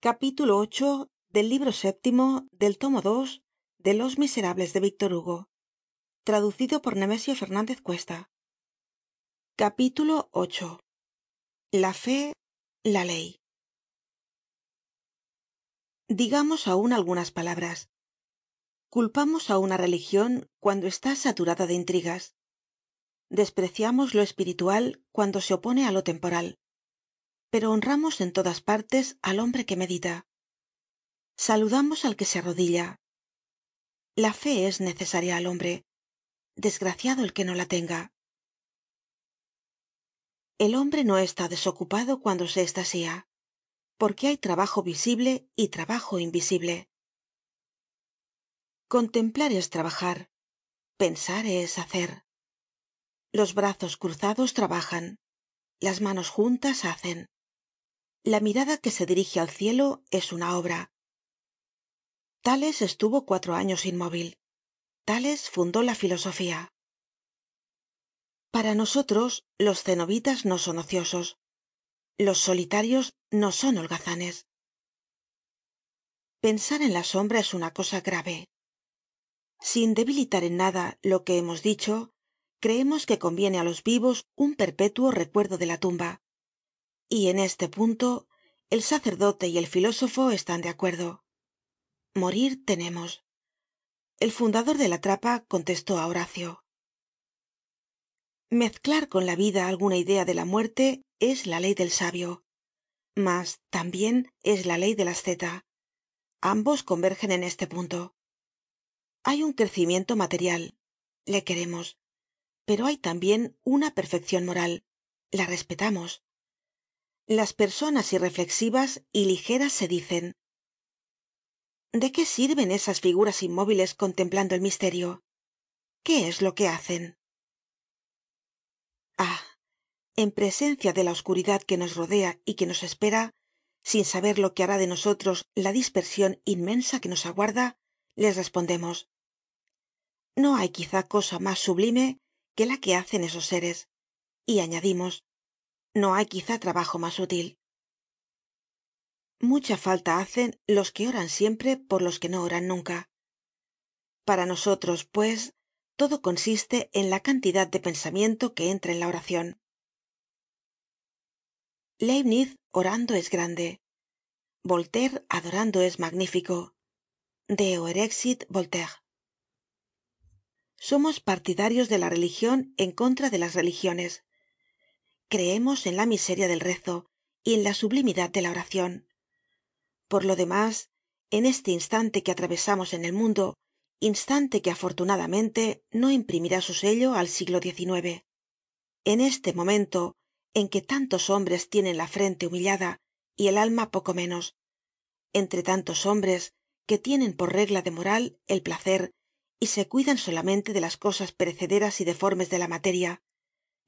capítulo ocho del libro séptimo del tomo dos de los miserables de víctor hugo traducido por nemesio Fernández cuesta. Capítulo ocho. La fe la ley. Digamos aun algunas palabras. Culpamos a una religión cuando está saturada de intrigas. Despreciamos lo espiritual cuando se opone a lo temporal pero honramos en todas partes al hombre que medita. Saludamos al que se arrodilla. La fe es necesaria al hombre. Desgraciado el que no la tenga. El hombre no está desocupado cuando se estasía porque hay trabajo visible y trabajo invisible. Contemplar es trabajar pensar es hacer. Los brazos cruzados trabajan las manos juntas hacen la mirada que se dirige al cielo es una obra. Tales estuvo cuatro años inmóvil. Tales fundó la filosofía. Para nosotros los cenobitas no son ociosos. Los solitarios no son holgazanes. Pensar en la sombra es una cosa grave. Sin debilitar en nada lo que hemos dicho creemos que conviene á los vivos un perpétuo recuerdo de la tumba y en este punto el sacerdote y el filósofo están de acuerdo. Morir tenemos. El fundador de la trapa contestó á horacio. Mezclar con la vida alguna idea de la muerte es la ley del sabio mas tambien es la ley del asceta ambos convergen en este punto. Hay un crecimiento material le queremos pero hay tambien una perfeccion moral. La respetamos las personas irreflexivas y ligeras se dicen. De qué sirven esas figuras inmóviles contemplando el misterio qué es lo que hacen ah en presencia de la oscuridad que nos rodea y que nos espera sin saber lo que hará de nosotros la dispersion inmensa que nos aguarda les respondemos. No hay quizá cosa mas sublime que la que hacen esos seres. Y añadimos no hay quizá trabajo mas útil. Mucha falta hacen los que oran siempre por los que no oran nunca. Para nosotros pues todo consiste en la cantidad de pensamiento que entra en la oracion leibnitz orando es grande. Voltaire adorando es magnífico. Deo erexit voltaire. Somos partidarios de la religion en contra de las religiones creemos en la miseria del rezo y en la sublimidad de la oracion por lo demás en este instante que atravesamos en el mundo instante que afortunadamente no imprimirá su sello al siglo xix en este momento en que tantos hombres tienen la frente humillada y el alma poco menos entre tantos hombres que tienen por regla de moral el placer y se cuidan solamente de las cosas perecederas y deformes de la materia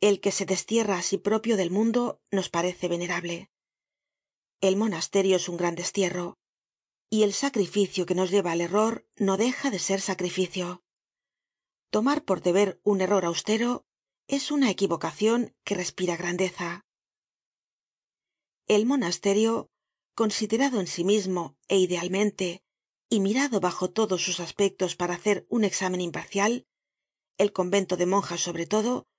el que se destierra á sí propio del mundo nos parece venerable. El monasterio es un gran destierro y el sacrificio que nos lleva al error no deja de ser sacrificio. Tomar por deber un error austero es una equivocacion que respira grandeza. El monasterio considerado en sí mismo é idealmente y mirado bajo todos sus aspectos para hacer un examen imparcial el convento de monjas sobre todo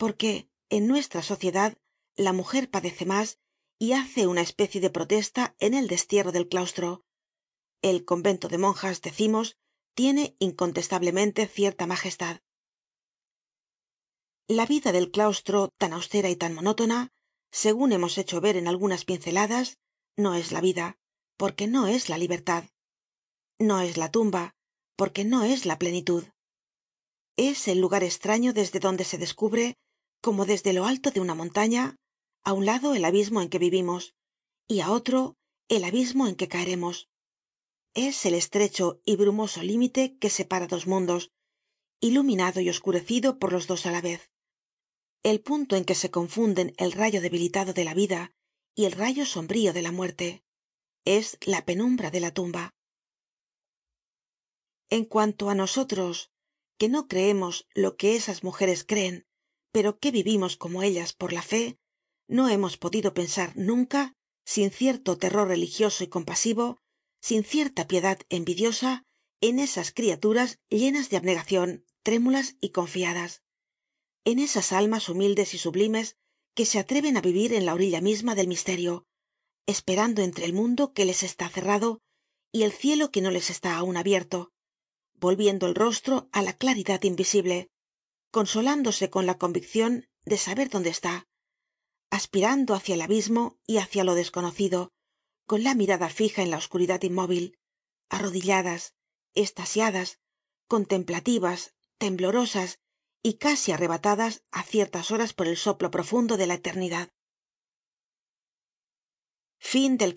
porque en nuestra sociedad la mujer padece mas y hace una especie de protesta en el destierro del claustro. El convento de monjas decimos tiene incontestablemente cierta majestad. La vida del claustro tan austera y tan monótona segun hemos hecho ver en algunas pinceladas no es la vida porque no es la libertad. No es la tumba porque no es la plenitud. Es el lugar estraño desde donde se descubre como desde lo alto de una montaña a un lado el abismo en que vivimos y á otro el abismo en que caeremos. Es el estrecho y brumoso límite que separa dos mundos iluminado y oscurecido por los dos á la vez. El punto en que se confunden el rayo debilitado de la vida y el rayo sombrío de la muerte es la penumbra de la tumba. En cuanto á nosotros que no creemos lo que esas mujeres creen pero que vivimos como ellas por la fe no hemos podido pensar nunca sin cierto terror religioso y compasivo sin cierta piedad envidiosa en esas criaturas llenas de abnegacion trémulas y confiadas en esas almas humildes y sublimes que se atreven á vivir en la orilla misma del misterio esperando entre el mundo que les está cerrado y el cielo que no les está aun abierto volviendo el rostro á la claridad invisible consolándose con la conviccion de saber dónde está aspirando hácia el abismo y hácia lo desconocido con la mirada fija en la oscuridad inmóvil arrodilladas estasiadas contemplativas temblorosas y casi arrebatadas á ciertas horas por el soplo profundo de la eternidad. Fin del